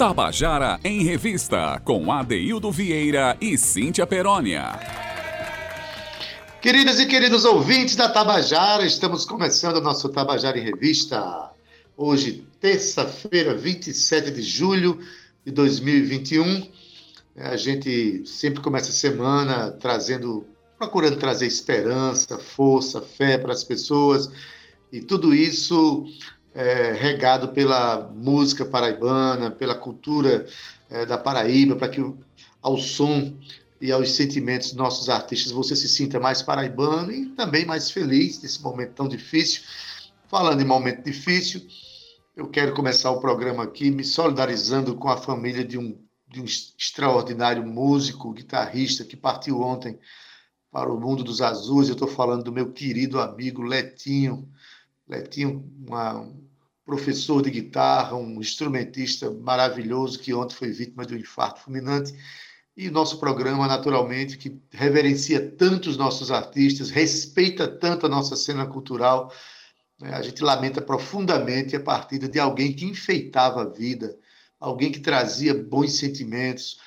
Tabajara em Revista, com Adeildo Vieira e Cíntia Perónia. Queridas e queridos ouvintes da Tabajara, estamos começando o nosso Tabajara em Revista. Hoje, terça-feira, 27 de julho de 2021. A gente sempre começa a semana trazendo, procurando trazer esperança, força, fé para as pessoas. E tudo isso é, regado pela música paraibana, pela cultura é, da Paraíba, para que ao som e aos sentimentos dos nossos artistas você se sinta mais paraibano e também mais feliz nesse momento tão difícil. Falando em momento difícil, eu quero começar o programa aqui me solidarizando com a família de um, de um extraordinário músico, guitarrista que partiu ontem para o mundo dos azuis. Eu estou falando do meu querido amigo Letinho, Letinho, uma, um professor de guitarra, um instrumentista maravilhoso que ontem foi vítima de um infarto fulminante. E nosso programa, naturalmente, que reverencia tanto os nossos artistas, respeita tanto a nossa cena cultural. Né? A gente lamenta profundamente a partida de alguém que enfeitava a vida, alguém que trazia bons sentimentos,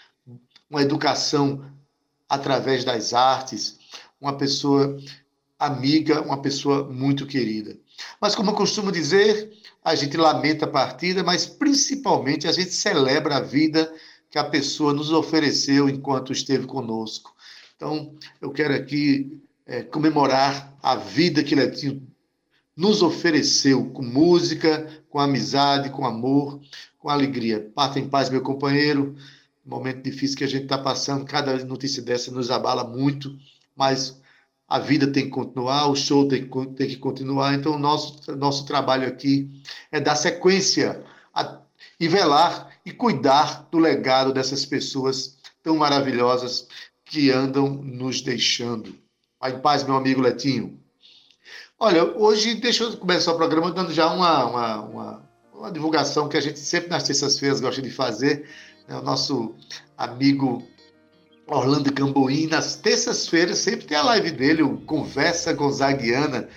uma educação através das artes, uma pessoa amiga, uma pessoa muito querida. Mas, como eu costumo dizer, a gente lamenta a partida, mas principalmente a gente celebra a vida que a pessoa nos ofereceu enquanto esteve conosco. Então, eu quero aqui é, comemorar a vida que Letinho nos ofereceu com música, com amizade, com amor, com alegria. Parta em paz, meu companheiro. Momento difícil que a gente está passando, cada notícia dessa nos abala muito, mas a vida tem que continuar, o show tem que, tem que continuar. Então, nosso, nosso trabalho aqui é dar sequência a, e velar e cuidar do legado dessas pessoas tão maravilhosas que andam nos deixando. Vai em paz, meu amigo Letinho. Olha, hoje, deixa eu começar o programa dando já uma, uma, uma, uma divulgação que a gente sempre nas terças-feiras gosta de fazer. Né? O nosso amigo Orlando Camboim, nas terças-feiras, sempre tem a live dele, o Conversa Gonzaguiana,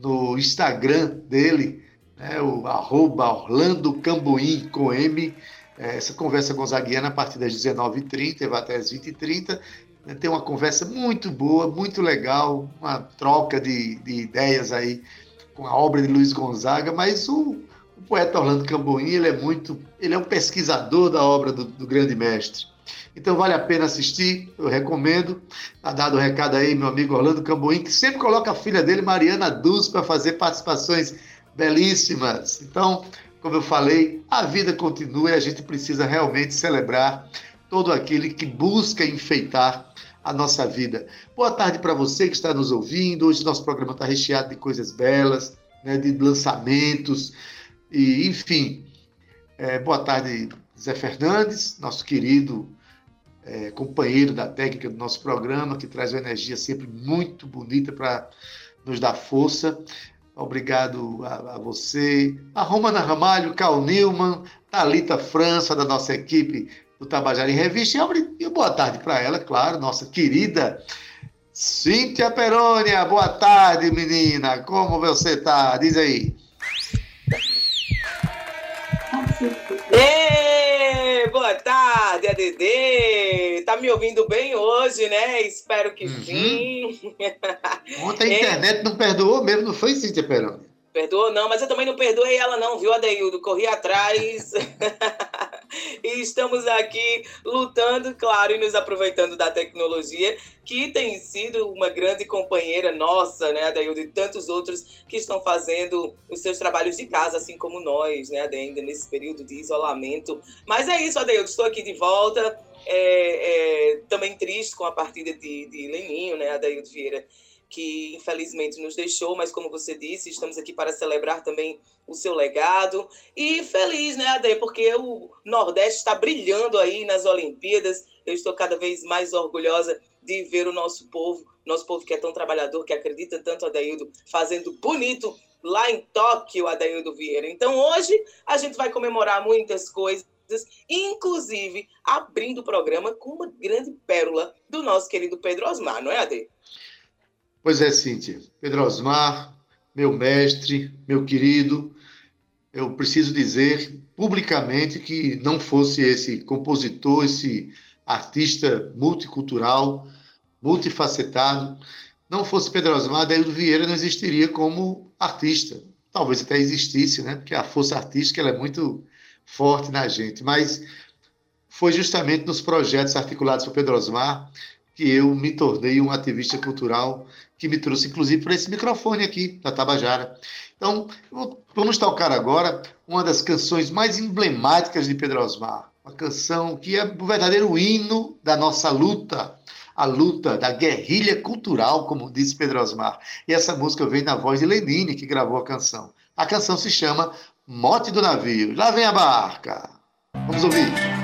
no Instagram dele, né, o arroba Orlando Camboim, com M. É, essa conversa gonzaguiana a partir das 19h30 vai até as 20h30. Né, tem uma conversa muito boa, muito legal, uma troca de, de ideias aí com a obra de Luiz Gonzaga, mas o, o poeta Orlando Camboim, ele é muito, ele é um pesquisador da obra do, do grande mestre. Então vale a pena assistir, eu recomendo. Tá dado o recado aí, meu amigo Orlando Camboim, que sempre coloca a filha dele, Mariana Duz, para fazer participações belíssimas. Então, como eu falei, a vida continua e a gente precisa realmente celebrar todo aquele que busca enfeitar a nossa vida. Boa tarde para você que está nos ouvindo. Hoje nosso programa está recheado de coisas belas, né, de lançamentos, e enfim. É, boa tarde, Zé Fernandes, nosso querido é, companheiro da técnica do nosso programa, que traz uma energia sempre muito bonita para nos dar força. Obrigado a, a, você, a Romana Ramalho, Cal Newman, Thalita França, da nossa equipe do Tabajara em Revista. E boa tarde para ela, claro, nossa querida Cíntia Perônia. Boa tarde, menina. Como você está? Diz aí. Me ouvindo bem hoje, né? Espero que uhum. sim. Ontem a é. internet não perdoou mesmo, não foi, Cíntia Peroni? Perdoou não, mas eu também não perdoei ela não, viu, Adeildo? Corri atrás. e estamos aqui lutando, claro, e nos aproveitando da tecnologia, que tem sido uma grande companheira nossa, né, Adeildo, e tantos outros que estão fazendo os seus trabalhos de casa, assim como nós, né, ainda nesse período de isolamento. Mas é isso, Adeildo, estou aqui de volta. É, é, também triste com a partida de, de Leninho, né, Adeildo Vieira, que infelizmente nos deixou, mas como você disse, estamos aqui para celebrar também o seu legado. E feliz, né, Ade? Porque o Nordeste está brilhando aí nas Olimpíadas. Eu estou cada vez mais orgulhosa de ver o nosso povo, nosso povo que é tão trabalhador, que acredita tanto, Adaildo, fazendo bonito lá em Tóquio, Adaildo Vieira. Então, hoje, a gente vai comemorar muitas coisas inclusive abrindo o programa com uma grande pérola do nosso querido Pedro Osmar, não é, Ade? Pois é, Cíntia. Pedro Osmar, meu mestre, meu querido, eu preciso dizer publicamente que não fosse esse compositor, esse artista multicultural, multifacetado, não fosse Pedro Osmar, Adaildo Vieira não existiria como artista. Talvez até existisse, né? Porque a força artística ela é muito forte na gente. Mas foi justamente nos projetos articulados por Pedro Osmar que eu me tornei um ativista cultural que me trouxe, inclusive, para esse microfone aqui, da Tabajara. Então, vamos tocar agora uma das canções mais emblemáticas de Pedro Osmar, uma canção que é o verdadeiro hino da nossa luta, a luta da guerrilha cultural, como disse Pedro Osmar. E essa música vem na voz de Lenine, que gravou a canção. A canção se chama Mote do Navio. Lá vem a barca. Vamos ouvir.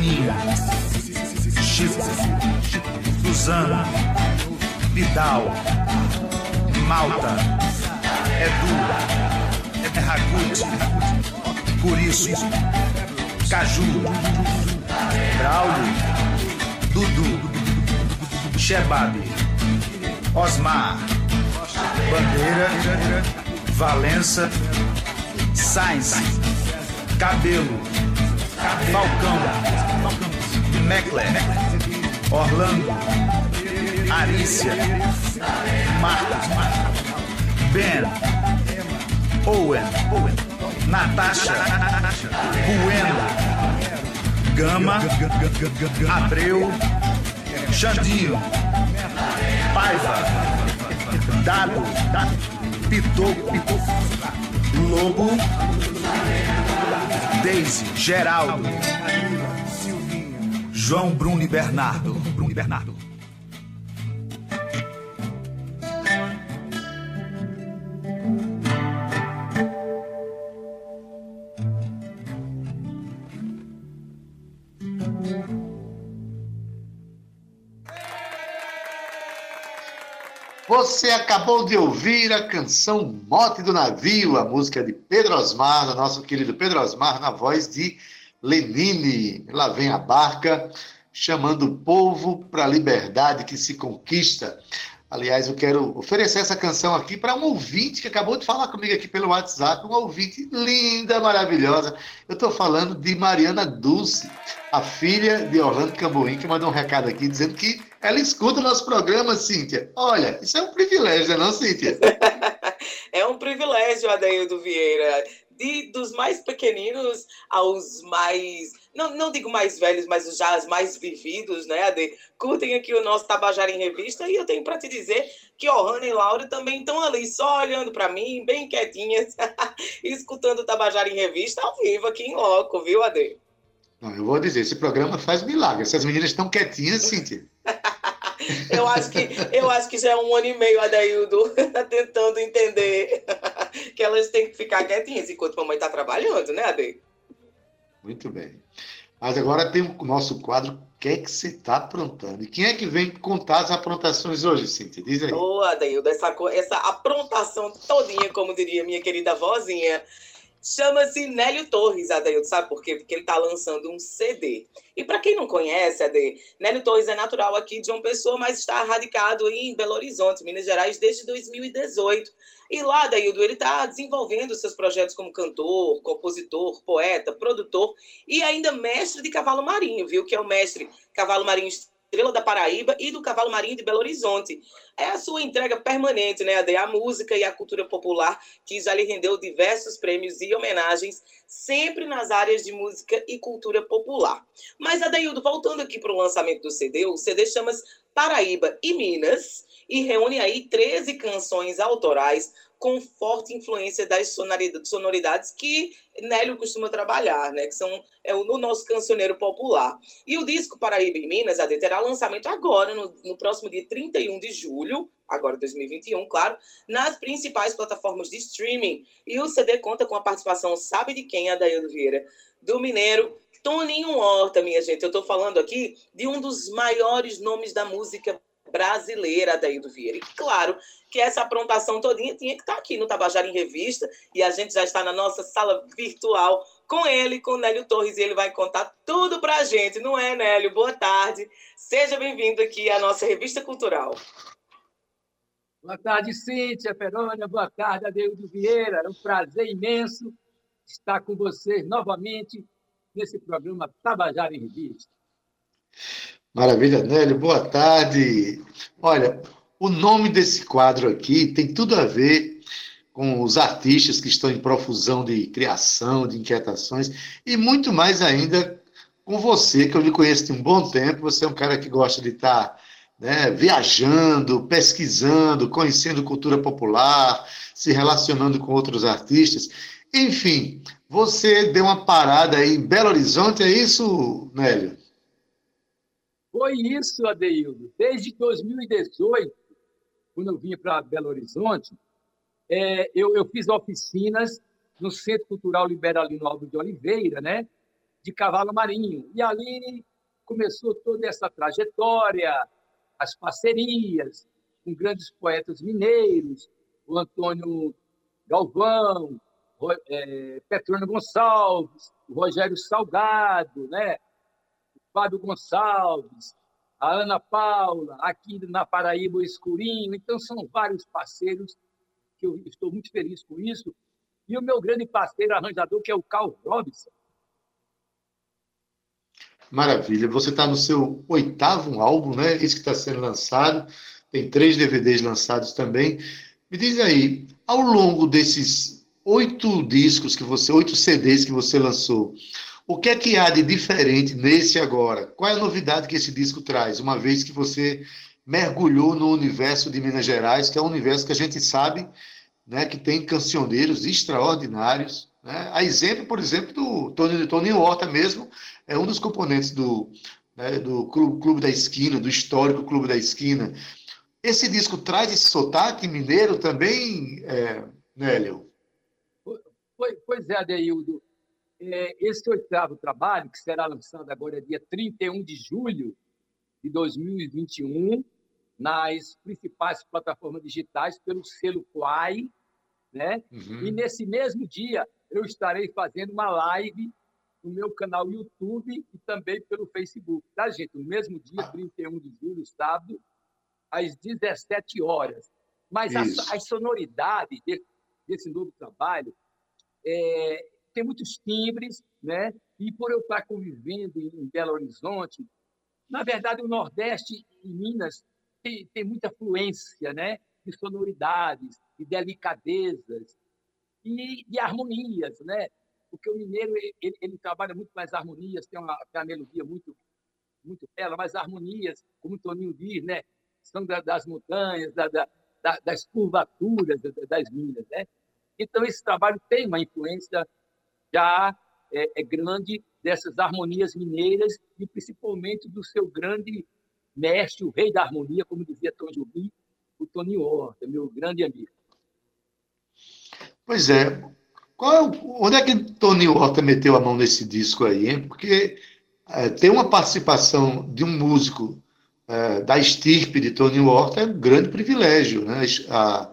Aninha, Chico, Vidal, Malta, Edu, é Ragut. Por isso, Caju, Braulio, Dudu, Shebab, Osmar, Bandeira, Valença, Sainz, Cabelo, Falcão, Meckler, Orlando, Arícia, Marcos, Ben, Owen. Natasha, Bueno, Gama, Abreu, Xandinho, Paiva, Dado, Pitoco, Lobo, Deise, Geraldo, João Bruno e Bernardo. Bruno e Bernardo. Você acabou de ouvir a canção Mote do Navio, a música de Pedro Osmar, nosso querido Pedro Osmar, na voz de Lenine. Lá vem a barca, chamando o povo para a liberdade que se conquista. Aliás, eu quero oferecer essa canção aqui para um ouvinte que acabou de falar comigo aqui pelo WhatsApp, uma ouvinte linda, maravilhosa. Eu estou falando de Mariana Dulce, a filha de Orlando Camboim, que mandou um recado aqui dizendo que ela escuta o nosso programa, Cíntia. Olha, isso é um privilégio, não, Cíntia? é um privilégio, Adeildo Vieira. De, dos mais pequeninos aos mais, não, não digo mais velhos, mas já os mais vividos, né, Ade? Curtem aqui o nosso Tabajara em Revista e eu tenho para te dizer que Ohana e Laura também estão ali só olhando para mim, bem quietinhas, escutando o Tabajara em Revista ao vivo aqui em loco, viu, Ade? Não, eu vou dizer, esse programa faz milagre. Essas meninas estão quietinhas, Cíntia. eu, acho que, eu acho que já é um ano e meio, Adaildo, tentando entender que elas têm que ficar quietinhas enquanto a mamãe está trabalhando, né, Ade? Muito bem. Mas agora tem o nosso quadro O que é que você está aprontando? E quem é que vem contar as aprontações hoje, Cíntia? Diz aí. Ô, Adaildo, essa, essa aprontação todinha, como diria minha querida vozinha, Chama-se Nélio Torres, Adeildo, sabe por quê? Porque ele está lançando um CD. E para quem não conhece, Ade, Nélio Torres é natural aqui de uma pessoa, mas está radicado em Belo Horizonte, Minas Gerais, desde 2018. E lá, Daildo, ele está desenvolvendo seus projetos como cantor, compositor, poeta, produtor e ainda mestre de cavalo marinho, viu? Que é o mestre cavalo marinho Estrela da Paraíba e do Cavalo Marinho de Belo Horizonte. É a sua entrega permanente, né, Ade? A música e a cultura popular, que já lhe rendeu diversos prêmios e homenagens, sempre nas áreas de música e cultura popular. Mas, Adeildo, voltando aqui para o lançamento do CD, o CD chama-se Paraíba e Minas e reúne aí 13 canções autorais com forte influência das sonoridades que Nélio costuma trabalhar, né? Que são é o no nosso cancioneiro popular. E o disco Paraíba e Minas, AD, terá lançamento agora, no, no próximo dia 31 de julho, agora 2021, claro, nas principais plataformas de streaming. E o CD conta com a participação, sabe de quem, Adaildo Vieira? Do mineiro Toninho Horta, minha gente. Eu estou falando aqui de um dos maiores nomes da música brasileira, Adaildo Vieira. E claro que essa aprontação todinha tinha que estar aqui no Tabajara em Revista, e a gente já está na nossa sala virtual com ele, com o Nélio Torres, e ele vai contar tudo para a gente, não é, Nélio? Boa tarde, seja bem-vindo aqui à nossa Revista Cultural. Boa tarde, Cíntia Perônia, boa tarde, Adeildo Vieira, é um prazer imenso estar com vocês novamente nesse programa Tabajara em Revista. Maravilha, Nélio, boa tarde. Olha, o nome desse quadro aqui tem tudo a ver com os artistas que estão em profusão de criação, de inquietações, e muito mais ainda com você, que eu lhe conheço de um bom tempo. Você é um cara que gosta de estar né, viajando, pesquisando, conhecendo cultura popular, se relacionando com outros artistas. Enfim, você deu uma parada aí em Belo Horizonte, é isso, Nélio? Foi isso, Adeildo. Desde 2018, quando eu vinha para Belo Horizonte, é, eu, eu, fiz oficinas no Centro Cultural Liberalino Alves de Oliveira, né, de cavalo marinho. E ali começou toda essa trajetória, as parcerias com grandes poetas mineiros, o Antônio Galvão, é, Petrônio Gonçalves, o Rogério Salgado, né, Fábio Gonçalves, a Ana Paula, aqui na Paraíba, o Escurinho. Então, são vários parceiros que eu estou muito feliz com isso. E o meu grande parceiro arranjador, que é o Carl Robinson. Maravilha. Você está no seu oitavo álbum, né? Esse que está sendo lançado. Tem três DVDs lançados também. Me diz aí, ao longo desses oito discos que você, oito CDs que você lançou, o que é que há de diferente nesse agora? Qual é a novidade que esse disco traz, uma vez que você mergulhou no universo de Minas Gerais, que é um universo que a gente sabe né, que tem cancioneiros extraordinários. Né? A exemplo, por exemplo, do Tony, Tony Horta mesmo, é um dos componentes do, né, do Clube da Esquina, do histórico Clube da Esquina. Esse disco traz esse sotaque mineiro também, é, Nélio? Pois é, Adeildo. É, esse oitavo trabalho, que será lançado agora dia 31 de julho de 2021, nas principais plataformas digitais, pelo selo Quai, né? Uhum. E nesse mesmo dia eu estarei fazendo uma live no meu canal YouTube e também pelo Facebook, tá, gente? No mesmo dia, 31 de julho, sábado, às 17 horas. Mas as, as sonoridades desse, desse novo trabalho é, tem muitos timbres, né? E por eu estar convivendo em Belo Horizonte, na verdade o Nordeste e Minas tem, tem muita fluência, né? De sonoridades, de delicadezas e de harmonias, né? Porque o mineiro ele, ele trabalha muito mais harmonias, tem uma, tem uma melodia muito muito bela, mas harmonias, como o Toninho diz, né? São da, das montanhas, da, da, das curvaturas das minas, né? Então esse trabalho tem uma influência já é, é grande dessas harmonias mineiras e principalmente do seu grande mestre, o rei da harmonia, como dizia Tom Jobim, o Tony Horta, meu grande amigo. Pois é. Qual é onde é que Tony Horta meteu a mão nesse disco aí, hein? Porque é, tem uma participação de um músico é, da estirpe de Tony Horta é um grande privilégio, né? A,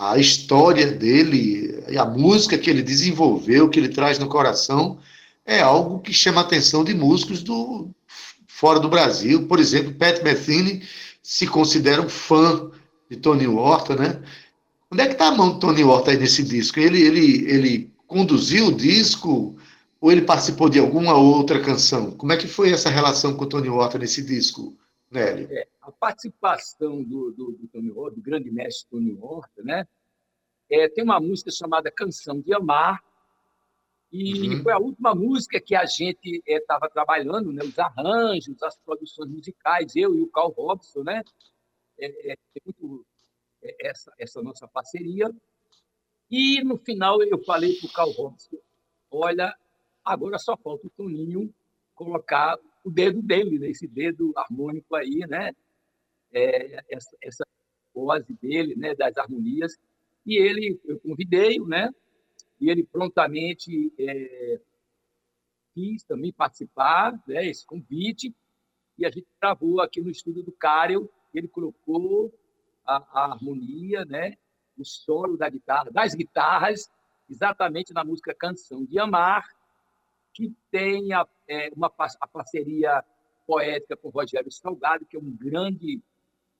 a história dele a música que ele desenvolveu, que ele traz no coração, é algo que chama a atenção de músicos do fora do Brasil. Por exemplo, Pat Metheny se considera um fã de Tony Horta, né? Onde é que está a mão do Tony Horta aí nesse disco? Ele, ele, ele conduziu o disco ou ele participou de alguma outra canção? Como é que foi essa relação com o Tony Horta nesse disco, Nélio? É, a participação do, do, do, Tony Horta, do grande mestre Tony Horta, né? É, tem uma música chamada Canção de Amar, e uhum. foi a última música que a gente estava é, trabalhando, né? os arranjos, as produções musicais, eu e o Carl Robson, né? É, é, muito é, essa, essa nossa parceria. E no final eu falei para o Carl Robson: olha, agora só falta o Toninho colocar o dedo dele, né? esse dedo harmônico aí, né? É, essa, essa voz dele, né? das harmonias. E ele, eu convidei-o, né? e ele prontamente é, quis também participar, né, esse convite, e a gente gravou aqui no estúdio do Karel, ele colocou a, a, harmonia, né, o solo da guitarra, das guitarras, exatamente na música Canção de Amar, que tem a, é, uma a parceria poética com Rogério Salgado, que é um grande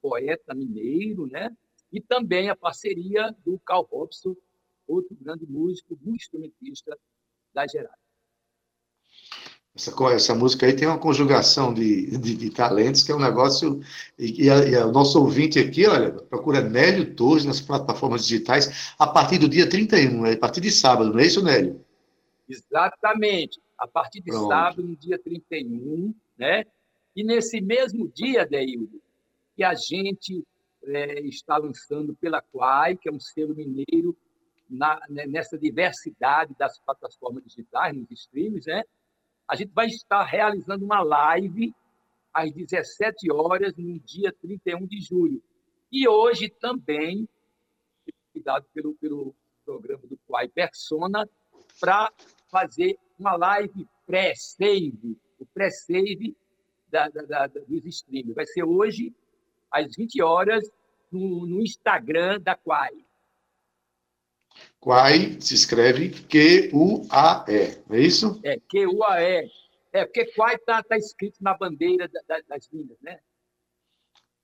poeta mineiro, né? e também a parceria do Carl Robson, outro grande músico, muito instrumentista da Gerais. Essa, essa música aí tem uma conjugação de, de, de talentos que é um negócio. E, e, a, e, o nosso ouvinte aqui, olha, procura Nélio Torres nas plataformas digitais a partir do dia 31, é a partir de sábado, não é isso, Nélio? Exatamente. A partir de Pronto. sábado, no dia 31, né? E nesse mesmo dia, Deildo, que a gente é, está lançando pela Quai, que é um selo mineiro na, né, nessa diversidade das plataformas digitais, nos streams, né? a gente vai estar realizando uma live às 17 horas, no dia 31 de julho. E hoje também, cuidado pelo, pelo programa do Quai Persona, para fazer uma live pré-save, o pré-save da, da, da, dos streams. Vai ser hoje, às 20 horas, no, no Instagram da Quai. Quai se escreve Q-U-A-E, não é isso? É, Q-U-A-E. É, porque Quai está tá escrito na bandeira da, da, das linhas, né?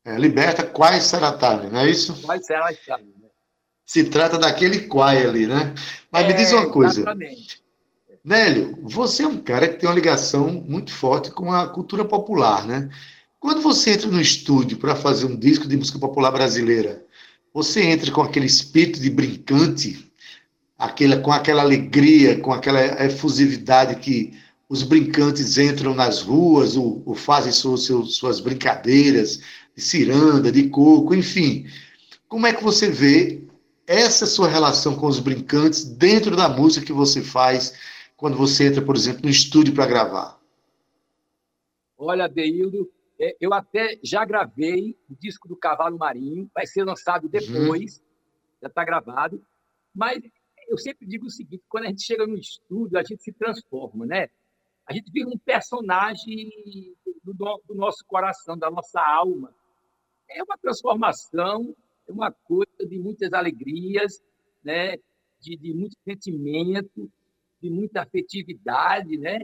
É, liberta Quai Saratani, não é isso? Quai Saratani, né? Se trata daquele Quai ali, né? Mas é, me diz uma coisa. Exatamente. Nélio, você é um cara que tem uma ligação muito forte com a cultura popular, né? Quando você entra no estúdio para fazer um disco de música popular brasileira, você entra com aquele espírito de brincante aquela, com aquela alegria, com aquela efusividade que os brincantes entram nas ruas ou, ou fazem suas, suas brincadeiras de ciranda, de coco, enfim. Como é que você vê essa sua relação com os brincantes dentro da música que você faz quando você entra, por exemplo, no estúdio para gravar? Olha, Deildo, eu até já gravei o disco do Cavalo Marinho, vai ser lançado uhum. depois, uhum. já está gravado, mas eu sempre digo o seguinte: quando a gente chega no estúdio, a gente se transforma, né? A gente vira um personagem do, do nosso coração, da nossa alma. É uma transformação, é uma coisa de muitas alegrias, né? de, de muito sentimento, de muita afetividade, né?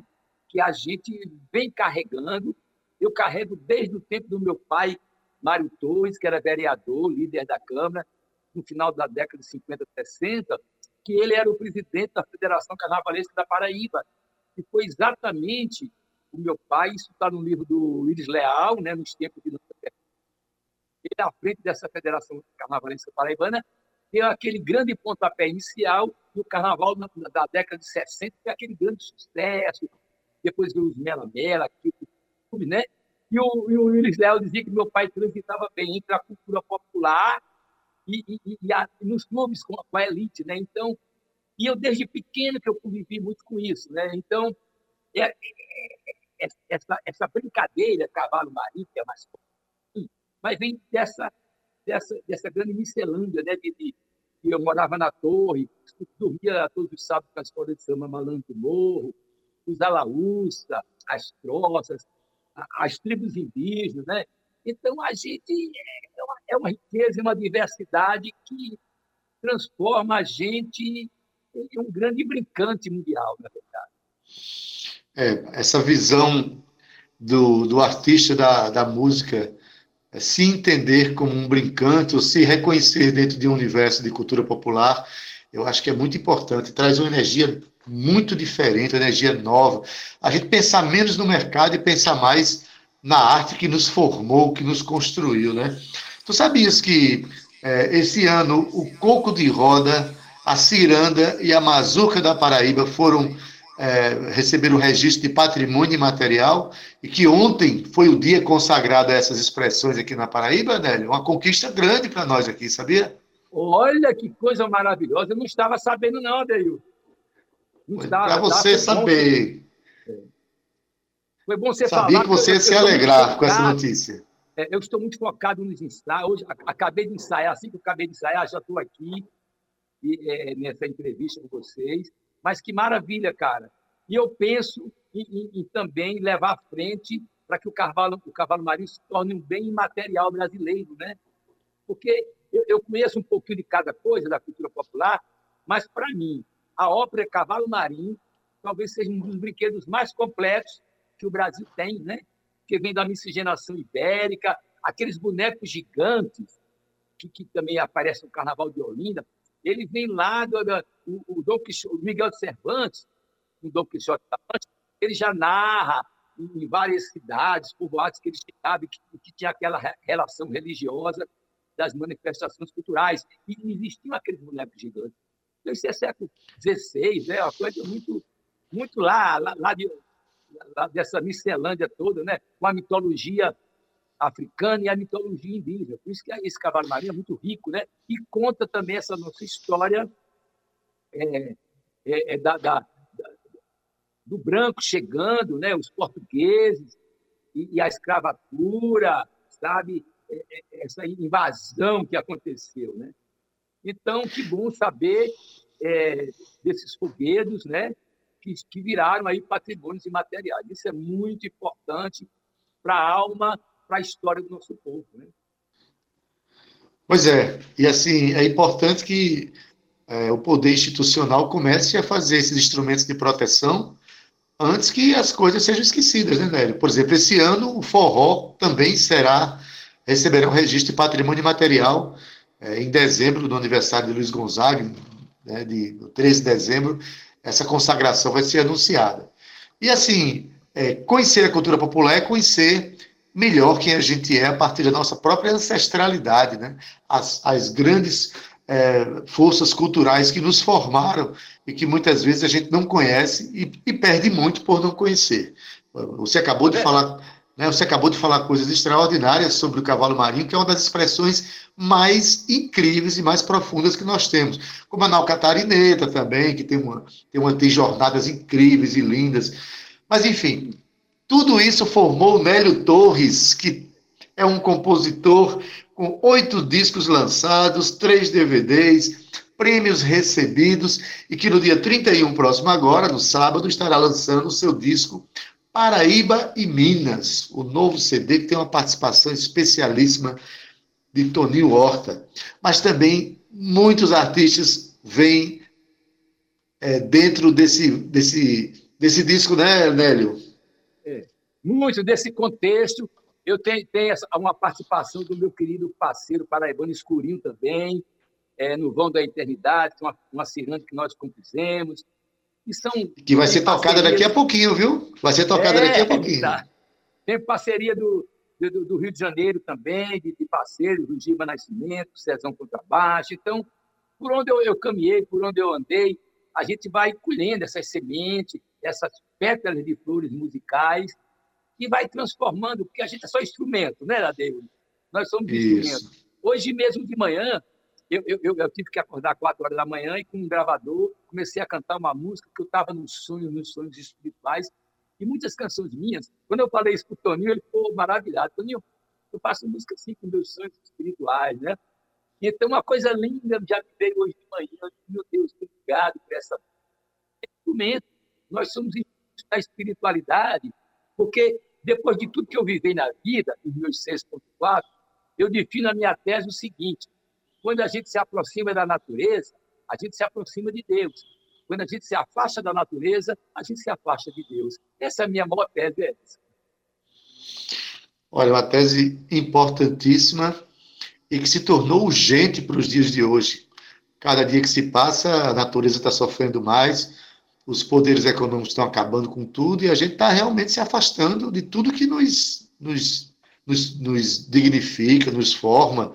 que a gente vem carregando. Eu carrego desde o tempo do meu pai, Mário Torres, que era vereador, líder da Câmara, no final da década de 50, 60, que ele era o presidente da Federação Carnavalesca da Paraíba. E foi exatamente o meu pai, isso está no livro do Iris Leal, né, nos tempos de ele à frente dessa Federação Carnavalesca Paraibana, deu aquele grande pontapé inicial no carnaval da década de 60, foi aquele grande sucesso, depois veio os Mela Mela, né? E o, e o Leal dizia que meu pai transitava bem entre a cultura popular e, e, e, a, nos clubes com a, com a, elite, né? Então, e eu desde pequeno que eu convivi muito com isso, né? Então, é, é, é, essa, essa brincadeira cavalo marinho que é mais forte, mas vem dessa dessa dessa grande miscelânea, né? De, de, eu morava na torre, dormia todos os sábados com a escola de samba Malandro Morro, os alaúça, as troças, as tribos indígenas, né? Então, a gente é uma, é uma riqueza, uma diversidade que transforma a gente em um grande brincante mundial, na verdade. É, essa visão do, do artista da, da música é, se entender como um brincante ou se reconhecer dentro de um universo de cultura popular, eu acho que é muito importante, traz uma energia muito diferente, uma energia nova. A gente pensar menos no mercado e pensar mais na arte que nos formou, que nos construiu, né? Tu sabias que é, esse ano o coco de roda, a ciranda e a mazuca da Paraíba foram é, receber o registro de patrimônio imaterial e que ontem foi o dia consagrado a essas expressões aqui na Paraíba, Nélio. Uma conquista grande para nós aqui, sabia? Olha que coisa maravilhosa. Eu não estava sabendo, não, Adeil. Para você saber. Foi bom você Sabia falar. que você ia se alegrar com essa notícia. É, eu estou muito focado nos ensaios. Hoje, acabei de ensaiar, assim que eu acabei de ensaiar, já estou aqui e, é, nessa entrevista com vocês. Mas que maravilha, cara. E eu penso em, em, em também levar à frente para que o cavalo, o cavalo marinho se torne um bem imaterial brasileiro, né? Porque eu, eu conheço um pouquinho de cada coisa da cultura popular, mas para mim, a ópera Cavalo Marinho talvez seja um dos brinquedos mais completos que o Brasil tem, né? Que vem da miscigenação ibérica, aqueles bonecos gigantes que, que também aparecem no Carnaval de Olinda, ele vem lá do, do o, o Dom Quixote, Miguel de Cervantes, o Dom Quixote da Mancha, ele já narra em várias cidades, povoados que ele chegava, que, que tinha aquela relação religiosa das manifestações culturais. E existiam aqueles bonecos gigantes. Isso é século XVI, é uma coisa muito, muito lá, lá, lá, de, lá dessa miscelândia toda, né? com a mitologia africana e a mitologia indígena. Por isso que esse cavalo marinho é muito rico, né? E conta também essa nossa história é, é, é da, da, da, do branco chegando, né? Os portugueses e, e a escravatura, sabe? Essa invasão que aconteceu, né? Então, que bom saber é, desses foguedos, né? Que, que viraram aí patrimônios imateriais. Isso é muito importante para a alma para a história do nosso povo. Né? Pois é, e assim, é importante que é, o poder institucional comece a fazer esses instrumentos de proteção antes que as coisas sejam esquecidas, né, Nélio? Por exemplo, esse ano o forró também será, receberá um registro de patrimônio material é, em dezembro, no aniversário de Luiz Gonzaga, né, de, 13 de dezembro, essa consagração vai ser anunciada. E assim, é, conhecer a cultura popular é conhecer melhor quem a gente é a partir da nossa própria ancestralidade, né? As, as grandes é, forças culturais que nos formaram e que muitas vezes a gente não conhece e, e perde muito por não conhecer. Você acabou de é. falar, né, você acabou de falar coisas extraordinárias sobre o cavalo marinho, que é uma das expressões mais incríveis e mais profundas que nós temos, como a nau catarineta também, que tem uma, tem, uma, tem jornadas incríveis e lindas. Mas enfim, tudo isso formou Nélio Torres, que é um compositor com oito discos lançados, três DVDs, prêmios recebidos e que no dia 31 próximo agora, no sábado, estará lançando o seu disco Paraíba e Minas, o novo CD que tem uma participação especialíssima de Toninho Horta. Mas também muitos artistas vêm é, dentro desse, desse, desse disco, né, Nélio? muito desse contexto. Eu tenho, tenho uma participação do meu querido parceiro paraibano Escurinho também, é, no Vão da Eternidade, uma, uma ciranda que nós compusemos. E são que vai ser tocada daqui a pouquinho, viu? Vai ser tocada é, daqui a pouquinho. Tá. Tem parceria do, do, do, Rio de Janeiro também, de, de parceiros, do Giba Nascimento, Cezão Contrabaixo. Então, por onde eu, eu caminhei, por onde eu andei, a gente vai colhendo essas sementes, essas pétalas de flores musicais e vai transformando, porque a gente é só instrumento, né, Adeus? Nós somos Isso. instrumento. Hoje mesmo de manhã, eu, eu, eu, tive que acordar quatro horas da manhã e com um gravador comecei a cantar uma música que eu estava nos sonhos, nos sonhos espirituais. E muitas canções minhas, quando eu falei isso para o Toninho, ele ficou maravilhado. Toninho, eu faço música assim com meus sonhos espirituais, né? Então, uma coisa linda já me veio hoje de manhã. Meu Deus, obrigado por essa instrumento. Nós somos da espiritualidade, porque depois de tudo que eu vivi na vida, em 16.4, eu defino a minha tese o seguinte: Quando a gente se aproxima da natureza, a gente se aproxima de Deus. Quando a gente se afasta da natureza, a gente se afasta de Deus. Essa é a minha maior tese. É. Olha, uma tese importantíssima e que se tornou urgente para os dias de hoje. Cada dia que se passa, a natureza está sofrendo mais, os poderes econômicos estão acabando com tudo e a gente está realmente se afastando de tudo que nos, nos, nos, nos dignifica, nos forma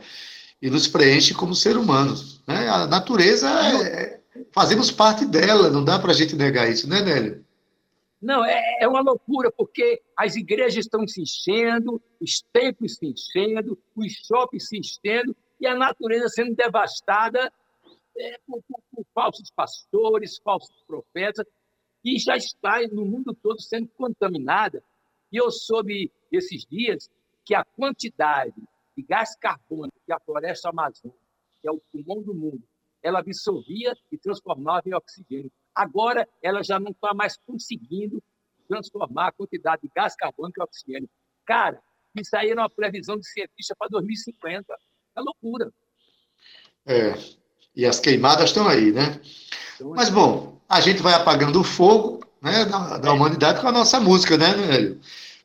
e nos preenche como ser humanos. Né? A natureza, é, fazemos parte dela, não dá para a gente negar isso, né, Nélio? Não, é, é uma loucura, porque as igrejas estão se enchendo, os templos se enchendo, os shoppings se enchendo, e a natureza sendo devastada é, por, por, por, falsos pastores, falsos profetas, e já está no mundo todo sendo contaminada. E eu soube esses dias que a quantidade de gás carbônico que a floresta amazônica, que é o pulmão do mundo, ela absorvia e transformava em oxigênio. Agora, ela já não está mais conseguindo transformar a quantidade de gás carbônico em oxigênio. Cara, isso aí era uma previsão de cientista para 2050. É loucura. É, e as queimadas estão aí, né? Então, Mas, bom, a gente vai apagando o fogo né, da, da humanidade com a nossa música, né, Nélio?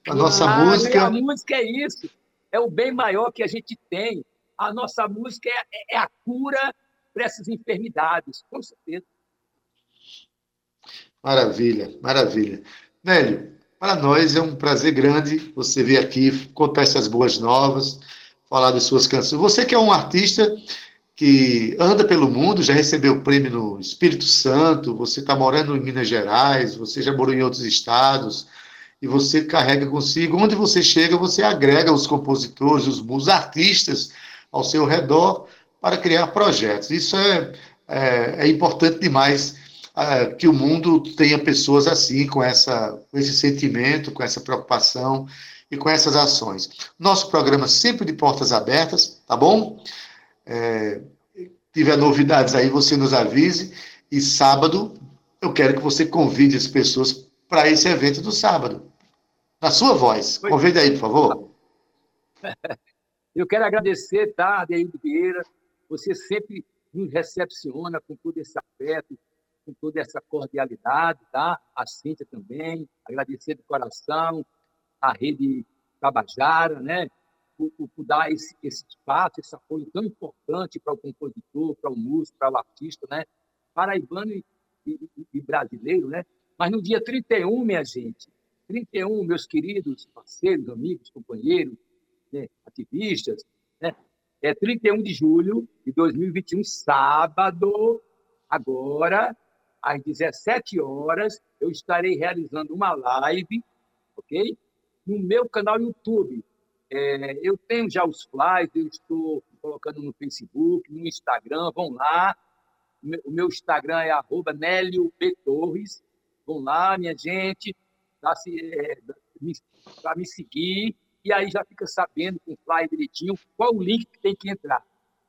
A nossa ah, música. A música é isso. É o bem maior que a gente tem. A nossa música é, é a cura para essas enfermidades, com certeza. Maravilha, maravilha. Nélio, para nós é um prazer grande você vir aqui contar essas boas novas, falar das suas canções. Você que é um artista que anda pelo mundo, já recebeu o prêmio no Espírito Santo, você está morando em Minas Gerais, você já morou em outros estados, e você carrega consigo, onde você chega, você agrega os compositores, os, os artistas ao seu redor para criar projetos. Isso é, é, é importante demais é, que o mundo tenha pessoas assim, com, essa, com esse sentimento, com essa preocupação e com essas ações. Nosso programa sempre de portas abertas, tá bom? É, tiver novidades aí, você nos avise. E sábado, eu quero que você convide as pessoas para esse evento do sábado. Na sua voz. Convide aí, por favor. Eu quero agradecer, tá, Adeildo Vieira, você sempre nos recepciona com todo esse afeto, com toda essa cordialidade, tá? A Cíntia também, agradecer de coração a Rede Tabajara, né? Por, por, por dar esse, esse espaço, esse apoio tão importante para o compositor, para o músico, para o artista, né? Paraibano e, e, e brasileiro, né? Mas no dia 31, minha gente, 31, meus queridos parceiros, amigos, companheiros, né? ativistas, né? é 31 de julho de 2021, sábado, agora, às 17 horas, eu estarei realizando uma live, ok? No meu canal YouTube. É, eu tenho já os flyers, eu estou colocando no Facebook, no Instagram, vão lá. O meu Instagram é arroba Nélio B. Torres. Vão lá, minha gente, para é, me seguir e aí já fica sabendo com o flyer direitinho qual o link que tem que entrar.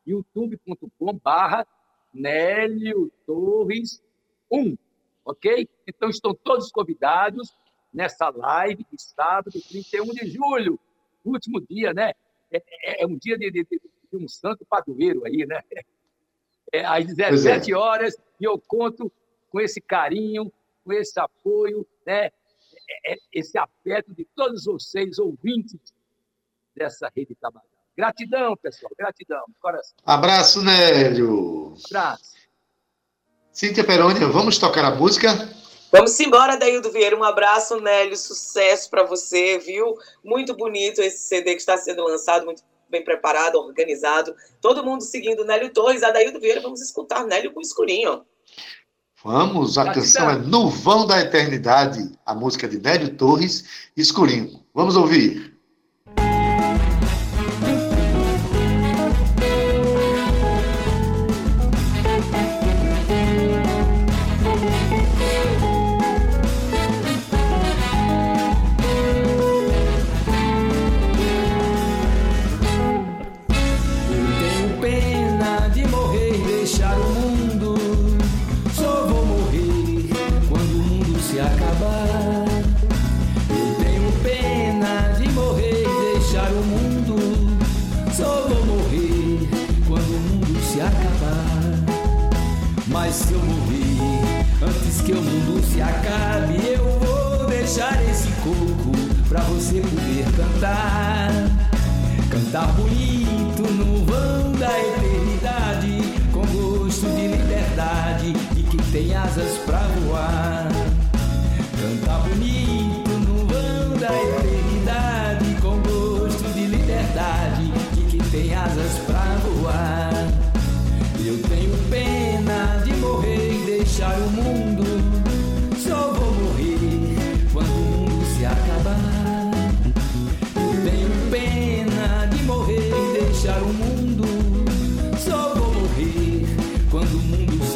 youtube.com barra Nélio Torres 1, ok? Então estão todos convidados nessa live de sábado, 31 de julho, último dia, né? É, é, é um dia de, de, de, um santo padroeiro aí, né? É, às 17 é. horas, e eu conto com esse carinho, com esse apoio, né? É, é esse afeto de todos vocês, ouvintes dessa rede Tabajara. Gratidão, pessoal, gratidão, coração. Abraço, Nélio. Abraço. Cíntia Peroni, vamos tocar a música? Vamos embora, Daildo Vieira. Um abraço, Nélio. Sucesso para você, viu? Muito bonito esse CD que está sendo lançado, muito bem preparado, organizado. Todo mundo seguindo Nélio Torres. Adaildo Vieira, vamos escutar Nélio com escurinho. Vamos, a canção é No Vão da Eternidade, a música de Nélio Torres, Escurinho. Vamos ouvir. Cantar bonito no vão da eternidade, com gosto de liberdade e que tem asas pra voar.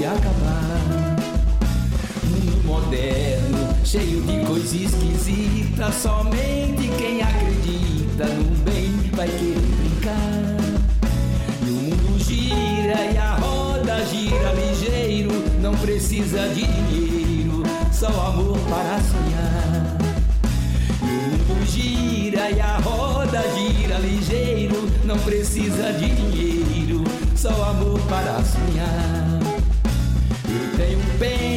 Acabar. Mundo moderno, cheio de coisas esquisitas. Somente quem acredita no bem vai querer brincar. E o mundo gira e a roda gira ligeiro. Não precisa de dinheiro, só amor para sonhar. E o mundo gira e a roda gira ligeiro. Não precisa de dinheiro, só amor para sonhar. Eu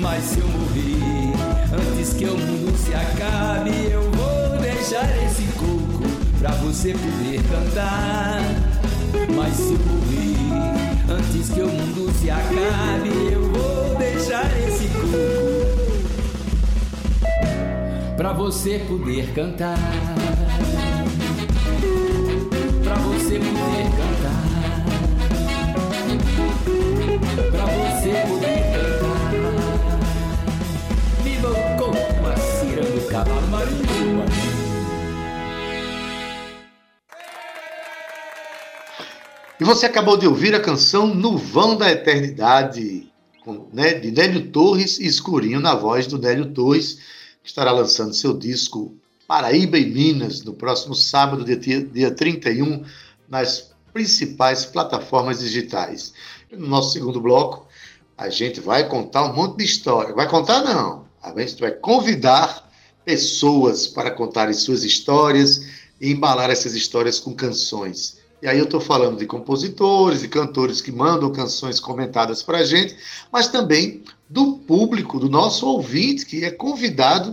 Mas se eu morrer antes que o mundo se acabe, eu vou deixar esse coco pra você poder cantar. Mas se eu morrer antes que o mundo se acabe, eu vou deixar esse coco pra você poder cantar. Pra você poder cantar. Pra você poder cantar. Marinho. E você acabou de ouvir a canção No Vão da Eternidade, né, de Nélio Torres e Escurinho, na voz do Nélio Torres, que estará lançando seu disco Paraíba e Minas no próximo sábado, dia, dia 31, nas principais plataformas digitais. No nosso segundo bloco, a gente vai contar um monte de história. Vai contar, não. A gente vai convidar pessoas para contarem suas histórias e embalar essas histórias com canções. E aí eu estou falando de compositores, de cantores que mandam canções comentadas para a gente, mas também do público, do nosso ouvinte, que é convidado.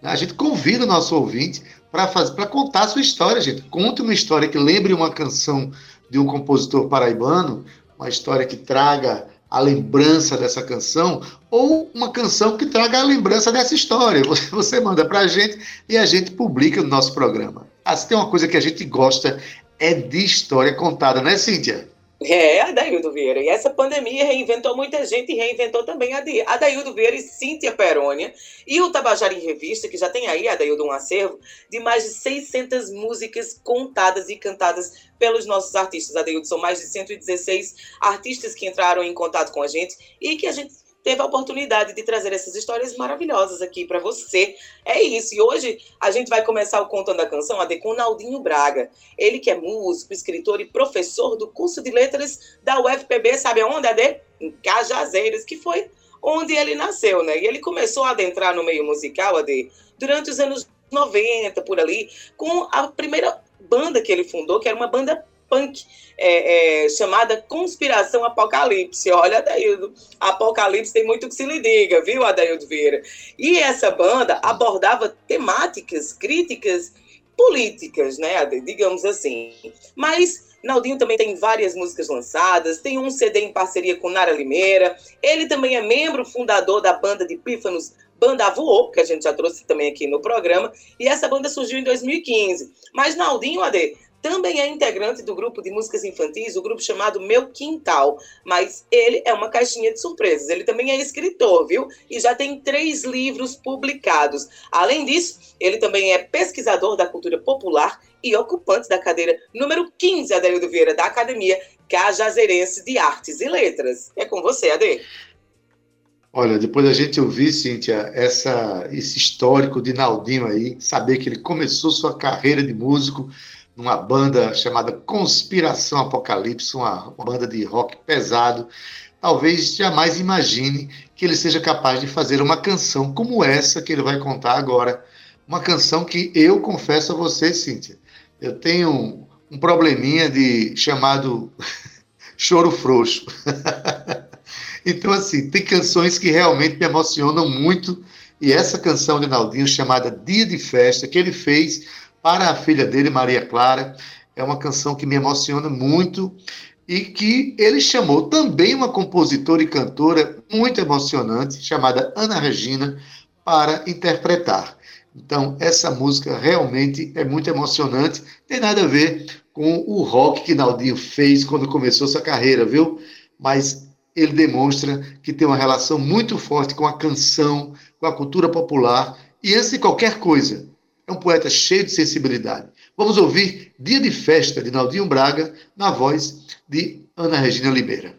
né? A gente convida o nosso ouvinte para contar a sua história, gente. Conte uma história que lembre uma canção de um compositor paraibano, uma história que traga a lembrança dessa canção, ou uma canção que traga a lembrança dessa história. Você, manda para a gente e a gente publica no nosso programa. Se tem uma coisa que a gente gosta é de história contada, né, Cíntia? É, Adaildo Vieira. E essa pandemia reinventou muita gente e reinventou também a Adaildo Vieira e Cíntia Perônia. E o Tabajara em Revista, que já tem aí, Adaildo, um acervo de mais de 600 músicas contadas e cantadas pelos nossos artistas. Adaildo, são mais de 116 artistas que entraram em contato com a gente e que a gente teve a oportunidade de trazer essas histórias maravilhosas aqui para você. É isso. E hoje a gente vai começar o Contando a Canção, AD, com Naldinho Braga. Ele que é músico, escritor e professor do curso de letras da UFPB, sabe aonde, AD? Em Cajazeiras, que foi onde ele nasceu, né? E ele começou a adentrar no meio musical, AD, durante os anos 90, por ali, com a primeira banda que ele fundou, que era uma banda punk é, é, chamada Conspiração Apocalipse. Olha, Adaildo, Apocalipse tem muito que se lhe diga, viu, Adaildo Vieira? E essa banda abordava temáticas, críticas políticas, né, digamos assim. Mas Naldinho também tem várias músicas lançadas, tem um CD em parceria com Nara Limeira. Ele também é membro fundador da banda de Pífanos Banda Voou, que a gente já trouxe também aqui no programa, e essa banda surgiu em 2015. Mas Naldinho, Ade, também é integrante do grupo de músicas infantis, o grupo chamado Meu Quintal, mas ele é uma caixinha de surpresas. Ele também é escritor, viu? E já tem três livros publicados. Além disso, ele também é pesquisador da cultura popular e ocupante da cadeira número 15, Adelio Vieira, da Academia Cajazeirense de Artes e Letras. É com você, Ade. Olha, depois da gente ouvir, Cíntia, essa, esse histórico de Naldinho aí, saber que ele começou sua carreira de músico numa banda chamada Conspiração Apocalipse, uma, uma banda de rock pesado, talvez jamais imagine que ele seja capaz de fazer uma canção como essa que ele vai contar agora. Uma canção que eu confesso a você, Cíntia, eu tenho um, um probleminha de chamado choro frouxo. então, assim, tem canções que realmente me emocionam muito. E essa canção de Naldinho, chamada Dia de Festa, que ele fez para a filha dele, Maria Clara. É uma canção que me emociona muito e que ele chamou também uma compositora e cantora muito emocionante, chamada Ana Regina, para interpretar. Então, essa música realmente é muito emocionante, tem nada a ver com o rock que Naldinho fez quando começou sua carreira, viu? Mas ele demonstra que tem uma relação muito forte com a canção, com a cultura popular, e antes de qualquer coisa, é um poeta cheio de sensibilidade. Vamos ouvir Dia de Festa, de Naldinho Braga, na voz de Ana Regina Oliveira.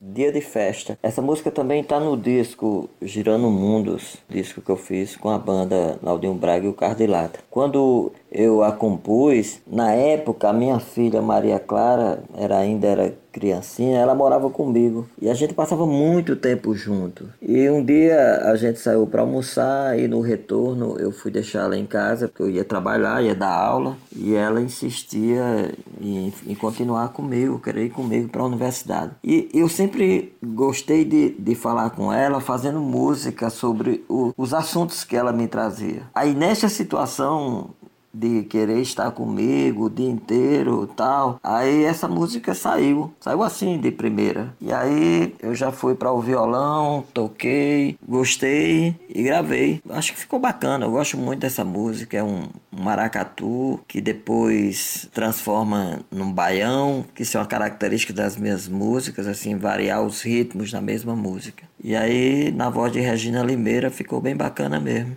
Dia de Festa. Essa música também está no disco Girando Mundos, disco que eu fiz com a banda Naldinho Braga e o Cardilata. Quando eu a compus, na época a minha filha Maria Clara era ainda era criancinha, ela morava comigo e a gente passava muito tempo junto. E um dia a gente saiu para almoçar e no retorno eu fui deixar ela em casa, porque eu ia trabalhar, ia dar aula, e ela insistia em, em continuar comigo, querer ir comigo para a universidade. E eu sempre gostei de, de falar com ela, fazendo música sobre o, os assuntos que ela me trazia. Aí nessa situação de querer estar comigo o dia inteiro tal. Aí essa música saiu, saiu assim de primeira. E aí eu já fui para o violão, toquei, gostei e gravei. Acho que ficou bacana, eu gosto muito dessa música. É um, maracatu que depois transforma num baião, que isso é uma característica das minhas músicas, assim, variar os ritmos na mesma música. E aí na voz de Regina Limeira ficou bem bacana mesmo.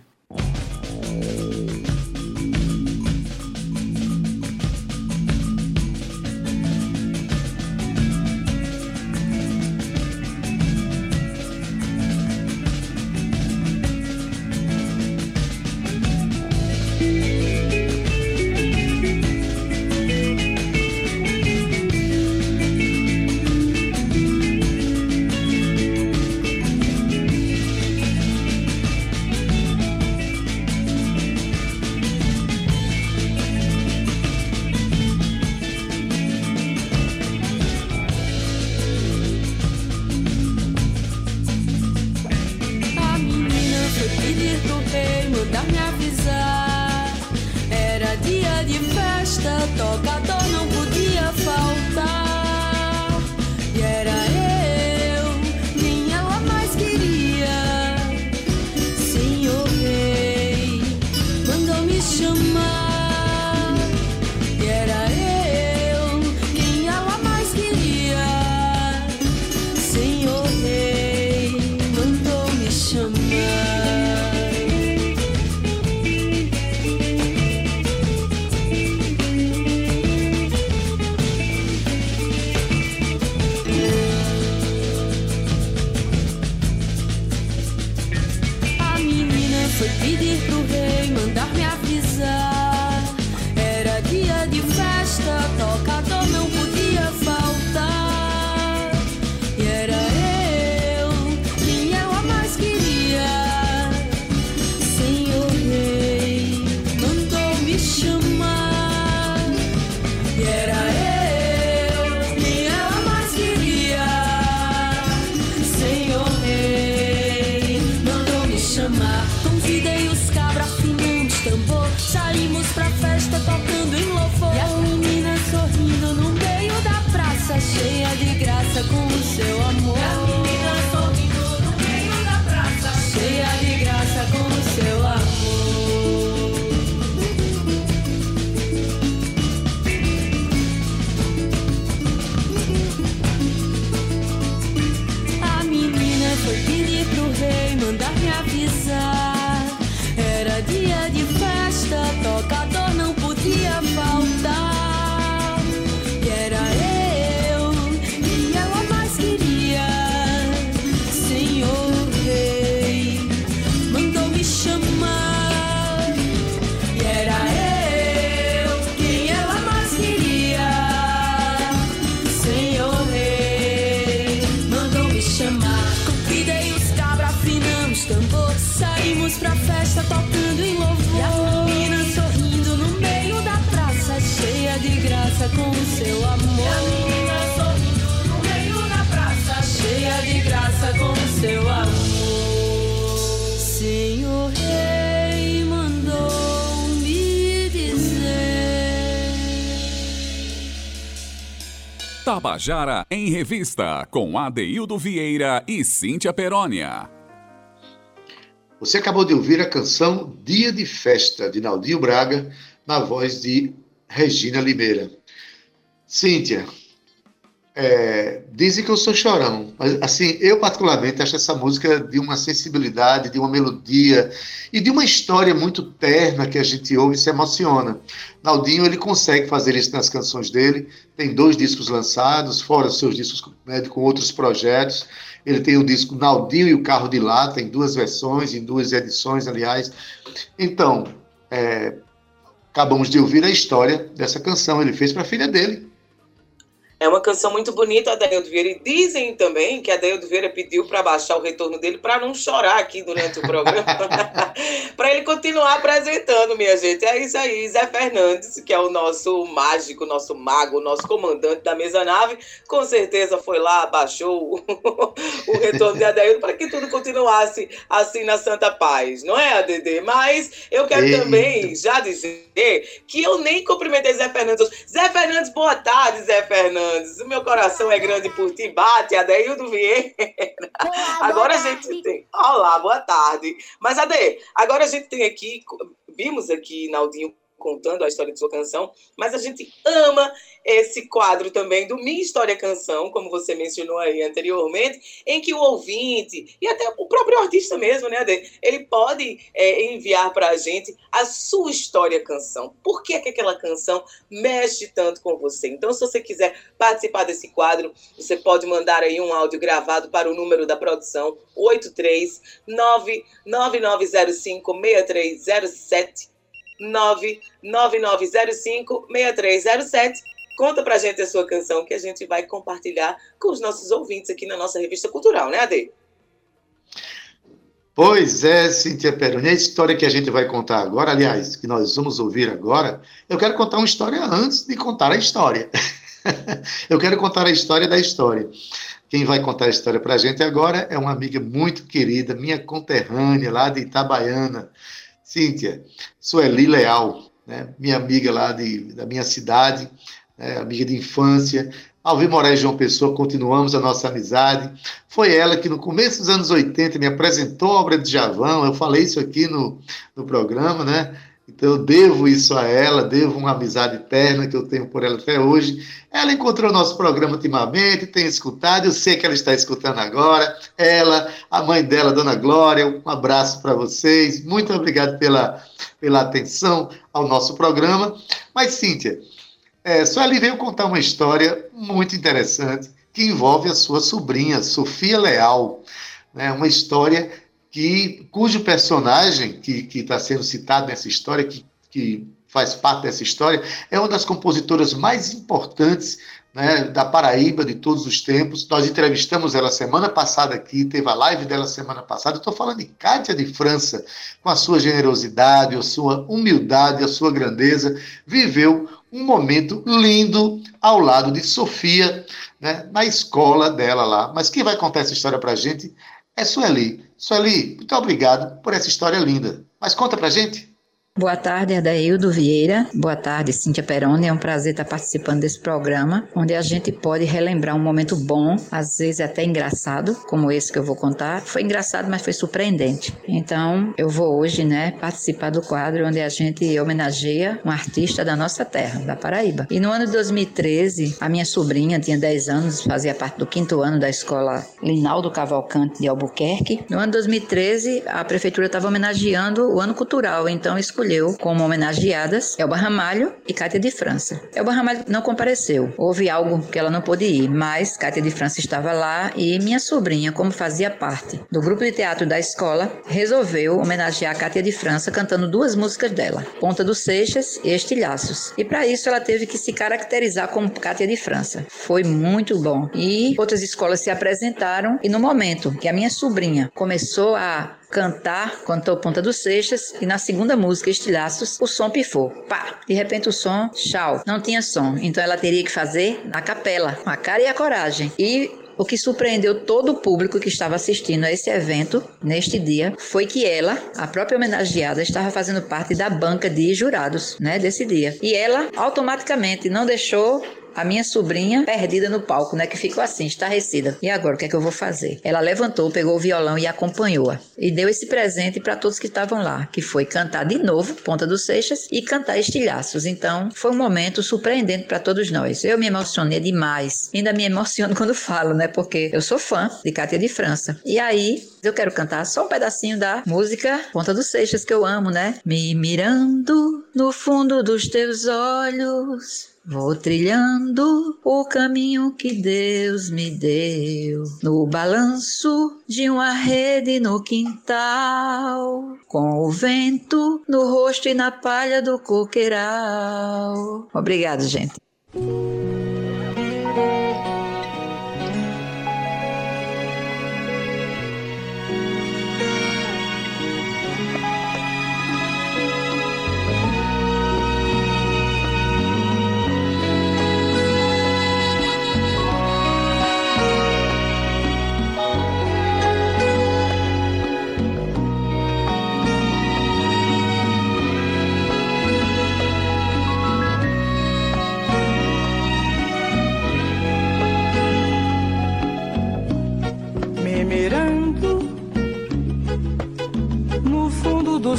Tabajara em Revista, com Adeildo Vieira e Cíntia Perónia. Você acabou de ouvir a canção Dia de Festa, de Naldinho Braga, na voz de Regina Limeira. Cíntia, é, dizem que eu sou chorão, mas assim, eu particularmente acho essa música de uma sensibilidade, de uma melodia e de uma história muito terna que a gente ouve e se emociona. Naldinho, ele consegue fazer isso nas canções dele, tem dois discos lançados, fora os seus discos né, com outros projetos, ele tem o disco Naldinho e o Carro de Lata, em duas versões, em duas edições, aliás. Então, é, acabamos de ouvir a história dessa canção, ele fez para a filha dele, É uma canção muito bonita, Adaildo Vieira. E dizem também que a Adaildo Vieira pediu para baixar o retorno dele para não chorar aqui durante o programa. para ele continuar apresentando, minha gente. É isso aí, Zé Fernandes, que é o nosso mágico, nosso mago, nosso comandante da mesa nave, com certeza foi lá, baixou o, retorno de Adaildo para que tudo continuasse assim na Santa Paz, não é, ADD? Mas eu quero Eita. também já dizer que eu nem cumprimentei Zé Fernandes. Zé Fernandes, boa tarde, Zé Fernandes. O meu coração é grande por ti, bate, Adaildo Vieira. Agora a gente tem. Olá, boa tarde. Mas, Ade, agora a gente tem aqui, vimos aqui Naldinho contando a história de sua canção, mas a gente ama esse quadro também do Minha História Canção, como você mencionou aí anteriormente, em que o ouvinte, e até o próprio artista mesmo, né, Ade, ele pode é, enviar para a gente a sua história canção. Por que, que aquela canção mexe tanto com você? Então, se você quiser participar desse quadro, você pode mandar aí um áudio gravado para o número da produção 839-9905-6307 99905-6307. Conta pra gente a sua canção que a gente vai compartilhar com os nossos ouvintes aqui na nossa revista cultural, né, Ade? Pois é, Cíntia Peroni, a história que a gente vai contar agora, aliás, que nós vamos ouvir agora, eu quero contar uma história antes de contar a história. eu quero contar a história da história. Quem vai contar a história para a gente agora é uma amiga muito querida, minha conterrânea lá de Itabaiana, Cíntia, Sueli Leal, né? minha amiga lá de, da minha cidade, né? amiga de infância. Alvi Moraes João Pessoa, continuamos a nossa amizade. Foi ela que, no começo dos anos 80, me apresentou a obra de Javão. Eu falei isso aqui no, no programa, né? Então, eu devo isso a ela, devo uma amizade eterna que eu tenho por ela até hoje. Ela encontrou nosso programa ultimamente, tem escutado, eu sei que ela está escutando agora. Ela, a mãe dela, Dona Glória, um abraço para vocês. Muito obrigado pela, pela atenção ao nosso programa. Mas, Cíntia, é, Sueli veio contar uma história muito interessante que envolve a sua sobrinha, Sofia Leal. Né? Uma história que, cujo personagem que está sendo citado nessa história, que, que faz parte dessa história, é uma das compositoras mais importantes né, da Paraíba de todos os tempos. Nós entrevistamos ela semana passada aqui, teve a live dela semana passada. Estou falando de Cátia de França, com a sua generosidade, a sua humildade, a sua grandeza, viveu um momento lindo ao lado de Sofia, né, na escola dela lá. Mas quem vai contar essa história para a gente é Sueli. Sueli, muito obrigado por essa história linda. Mas conta pra gente. Boa tarde, Adaildo Vieira. Boa tarde, Cíntia Peroni. É um prazer estar participando desse programa, onde a gente pode relembrar um momento bom, às vezes até engraçado, como esse que eu vou contar. Foi engraçado, mas foi surpreendente. Então, eu vou hoje, né, participar do quadro onde a gente homenageia um artista da nossa terra, da Paraíba. E no ano de 2013, a minha sobrinha tinha 10 anos, fazia parte do quinto ano da escola Linaldo Cavalcante de Albuquerque. No ano de 2013, a prefeitura estava homenageando o ano cultural, então escolheu como homenageadas Elba Ramalho e Cátia de França. Elba Ramalho não compareceu, houve algo que ela não pôde ir, mas Cátia de França estava lá e minha sobrinha, como fazia parte do grupo de teatro da escola, resolveu homenagear Cátia de França cantando duas músicas dela, Ponta dos Seixas e Estilhaços. E para isso ela teve que se caracterizar como Cátia de França. Foi muito bom. E outras escolas se apresentaram e no momento que a minha sobrinha começou a cantar, cantou Ponta dos Seixas, e na segunda música, Estilhaços, o som pifou. Pá! De repente o som, tchau, não tinha som. Então ela teria que fazer na capela, com a cara e a coragem. E o que surpreendeu todo o público que estava assistindo a esse evento neste dia foi que ela, a própria homenageada, estava fazendo parte da banca de jurados, né, desse dia. E ela automaticamente não deixou a minha sobrinha perdida no palco, né? Que ficou assim, estarrecida. E agora, o que é que eu vou fazer? Ela levantou, pegou o violão e acompanhou-a. E deu esse presente para todos que estavam lá, que foi cantar de novo Ponta dos Seixas e cantar Estilhaços. Então, foi um momento surpreendente para todos nós. Eu me emocionei demais. Ainda me emociono quando falo, né? Porque eu sou fã de Cátia de França. E aí, eu quero cantar só um pedacinho da música Ponta dos Seixas, que eu amo, né? Me mirando no fundo dos teus olhos. Vou trilhando o caminho que Deus me deu, no balanço de uma rede no quintal, com o vento no rosto e na palha do coqueiral. Obrigado, gente.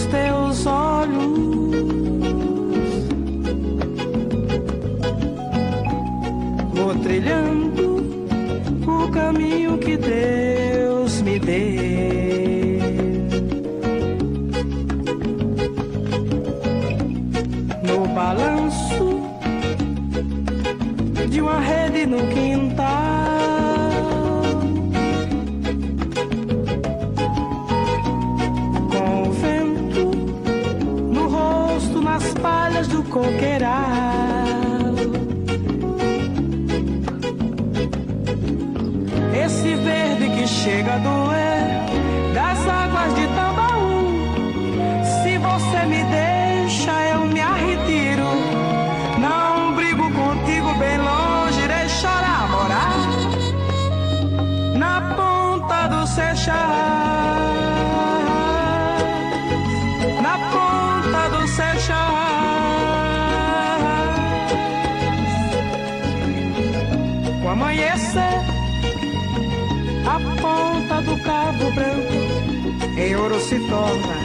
Dos teus olhos. Vou trilhando o caminho que Deus me deu. No balanço de uma rede no quintal. Do coqueiral. Esse verde que chega a Cabo Branco em ouro se torna.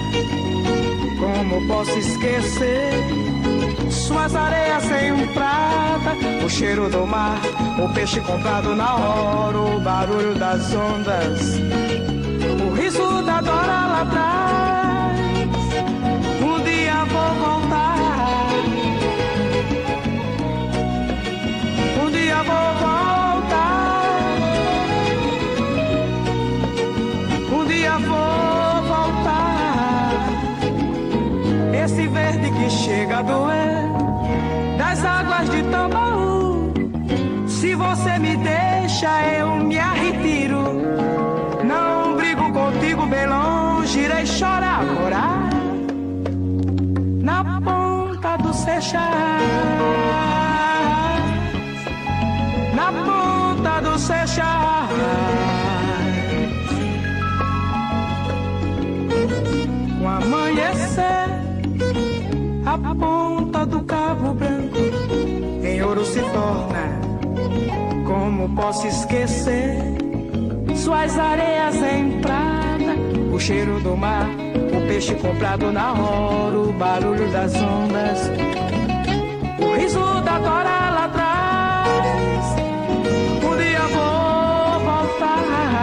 Como posso esquecer suas areias sem prata, o cheiro do mar, o peixe comprado na hora, o barulho das ondas, o riso da Dora lá chega a doer das águas de Tambaú. Se você me deixa, eu me arretiro. Não brigo contigo bem longe, irei chorar, morar na ponta do Seixas. Na ponta do Seixas. Com amanhecer, se torna. Como posso esquecer suas areias em prata, o cheiro do mar, o peixe comprado na hora, o barulho das ondas, o riso da tora lá atrás. Um dia vou voltar.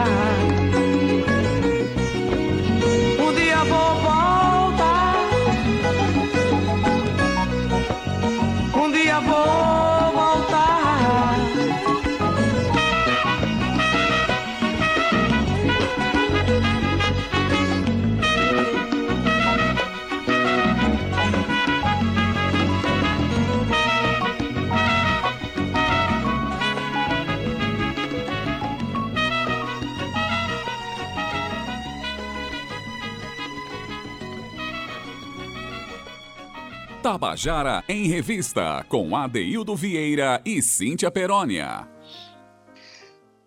Tabajara em Revista, com Adeildo Vieira e Cíntia Perónia.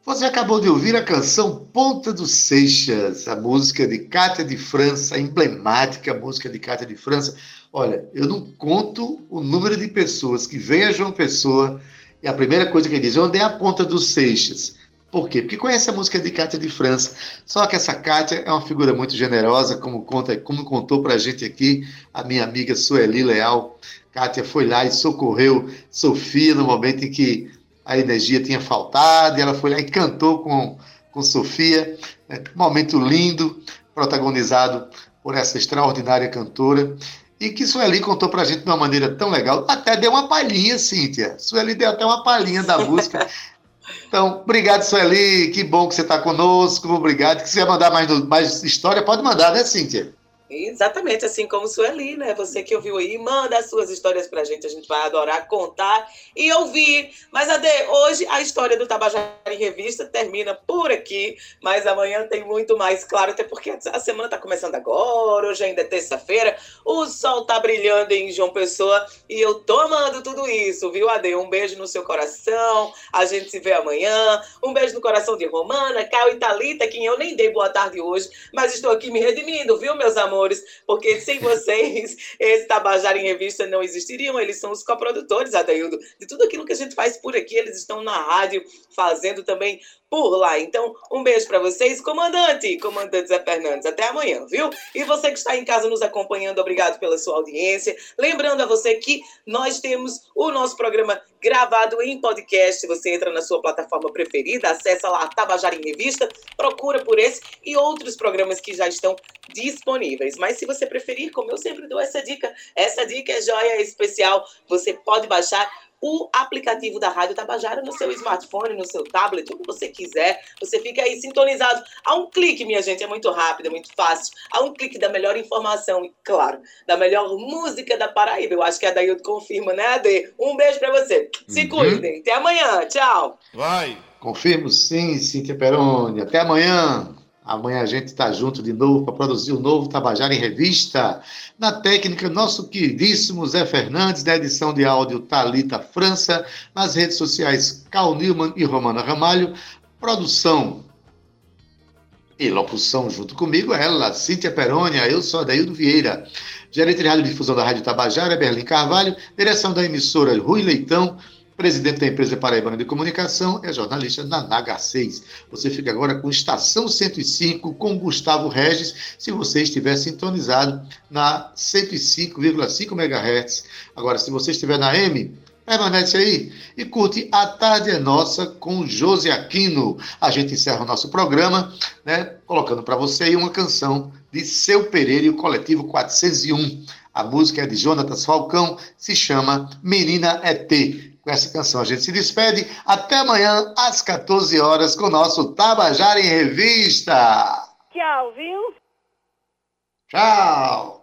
Você acabou de ouvir a canção Ponta dos Seixas, a música de Cátia de França, a emblemática música de Cátia de França. Olha, eu não conto o número de pessoas que vêm a João Pessoa e a primeira coisa que diz, onde é a Ponta dos Seixas? Por quê? Porque conhece a música de Cátia de França. Só que essa Cátia é uma figura muito generosa, como, conta, como contou para a gente aqui a minha amiga Sueli Leal. Cátia foi lá e socorreu Sofia no momento em que a energia tinha faltado, e ela foi lá e cantou com, com Sofia. Né? Um momento lindo, protagonizado por essa extraordinária cantora. E que Sueli contou pra gente de uma maneira tão legal. Até deu uma palhinha, Cíntia. Sueli deu até uma palhinha da música. Então, obrigado, Sueli. Que bom que você está conosco. Obrigado. Se quiser mandar mais, mais história, pode mandar, né, Cíntia? Exatamente, assim como Sueli, né? Você que ouviu aí, manda as suas histórias pra gente, a gente vai adorar contar e ouvir. Mas, Ade, hoje a história do Tabajara em Revista termina por aqui, mas amanhã tem muito mais, claro, até porque a semana tá começando agora, hoje ainda é terça-feira, o sol tá brilhando em João Pessoa e eu tô amando tudo isso, viu, Ade? Um beijo no seu coração, a gente se vê amanhã, um beijo no coração de Romana, Caio e Thalita, quem eu nem dei boa tarde hoje, mas estou aqui me redimindo, viu, meus amores? Porque sem vocês, esse Tabajara em Revista não existiriam. Eles são os coprodutores, Adaildo, de tudo aquilo que a gente faz por aqui. Eles estão na rádio fazendo também por lá. Então, um beijo para vocês, comandante, comandante Zé Fernandes. Até amanhã, viu? E você que está em casa nos acompanhando, obrigado pela sua audiência. Lembrando a você que nós temos o nosso programa gravado em podcast. Você entra na sua plataforma preferida, acessa lá Tabajara em Revista, procura por esse e outros programas que já estão disponíveis. Mas se você preferir, como eu sempre dou essa dica, essa dica é joia especial. Você pode baixar o aplicativo da Rádio Tabajara no seu smartphone, no seu tablet, o que você quiser. Você fica aí sintonizado. A um clique, minha gente, é muito rápido, é muito fácil. A um clique da melhor informação e, claro, da melhor música da Paraíba. Eu acho que a Daildo confirma, né, Ade? Um beijo pra você. Se Uhum. cuidem. Até amanhã. Tchau. Vai! Confirmo sim, Cíntia Peroni. Até amanhã. Amanhã a gente está junto de novo para produzir o novo Tabajara em Revista. Na técnica, nosso queridíssimo Zé Fernandes, na edição de áudio Talita França, nas redes sociais Cal Newman e Romana Ramalho. Produção e locução junto comigo, ela, Cíntia Perônia, eu sou Adaildo Vieira. Gerente de Rádio Difusão da Rádio Tabajara, Berlim Carvalho. Direção da emissora Rui Leitão. Presidente da empresa Paraibana de Comunicação é jornalista da Naga 6. Você fica agora com Estação 105 com Gustavo Regis, se você estiver sintonizado na 105,5 MHz. Agora, se você estiver na M, permanece aí e curte A Tarde é Nossa com José Aquino. A gente encerra o nosso programa, né, colocando para você aí uma canção de Seu Pereira e o Coletivo 401. A música é de Jonatas Falcão, se chama Menina ET. Com essa canção a gente se despede. Até amanhã, às 14 horas, com o nosso Tabajara em Revista. Tchau, viu? Tchau!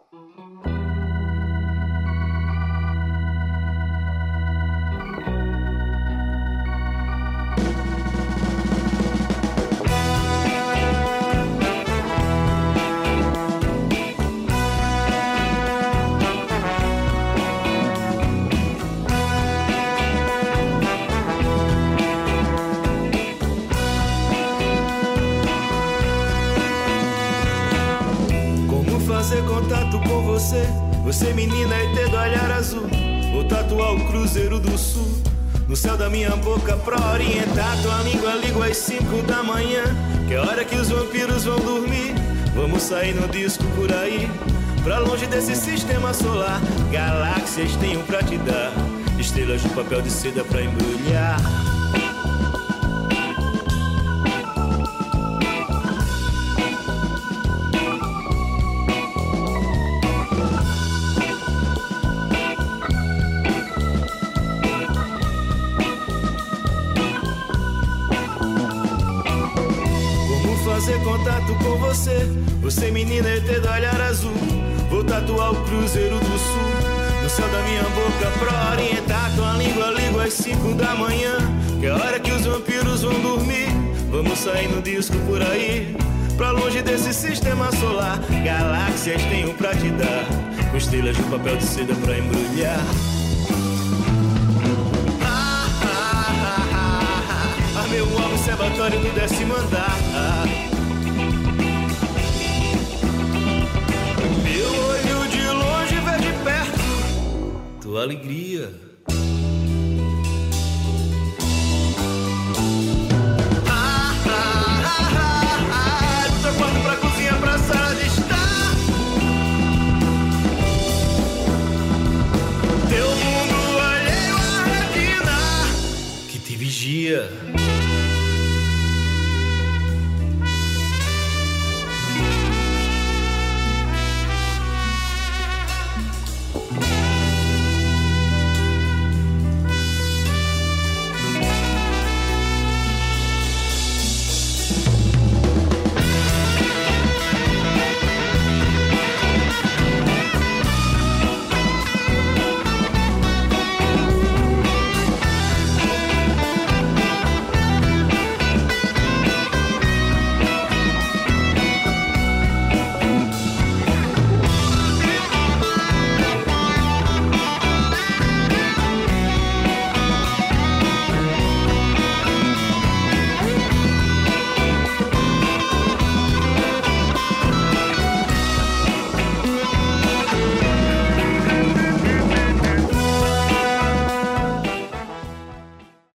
Contato com você? você. Menina, ET do olhar azul. Vou tatuar o Cruzeiro do Sul. No céu da minha boca pra orientar tua língua, língua às 5 da manhã. Que é hora que os vampiros vão dormir. Vamos sair no disco por aí. Pra longe desse sistema solar. Galáxias tenho pra te dar. Estrelas de papel de seda pra embrulhar. Contato com você? Você, menina, ET do olhar azul. Vou tatuar o Cruzeiro do Sul. No céu da minha boca pra orientar tua língua, língua às 5 da manhã. Que é hora que os vampiros vão dormir. Vamos sair no disco por aí. Pra longe desse sistema solar. Galáxias tenho pra te dar. Estrelas de papel de seda pra embrulhar. Ah, ah, ah, ah, ah. Um observatório no décimo andar. Tua alegria. Ah, ah, ah, ah, ah, do quarto pra cozinha, pra sala de estar. Teu mundo alheio à retina que te vigia.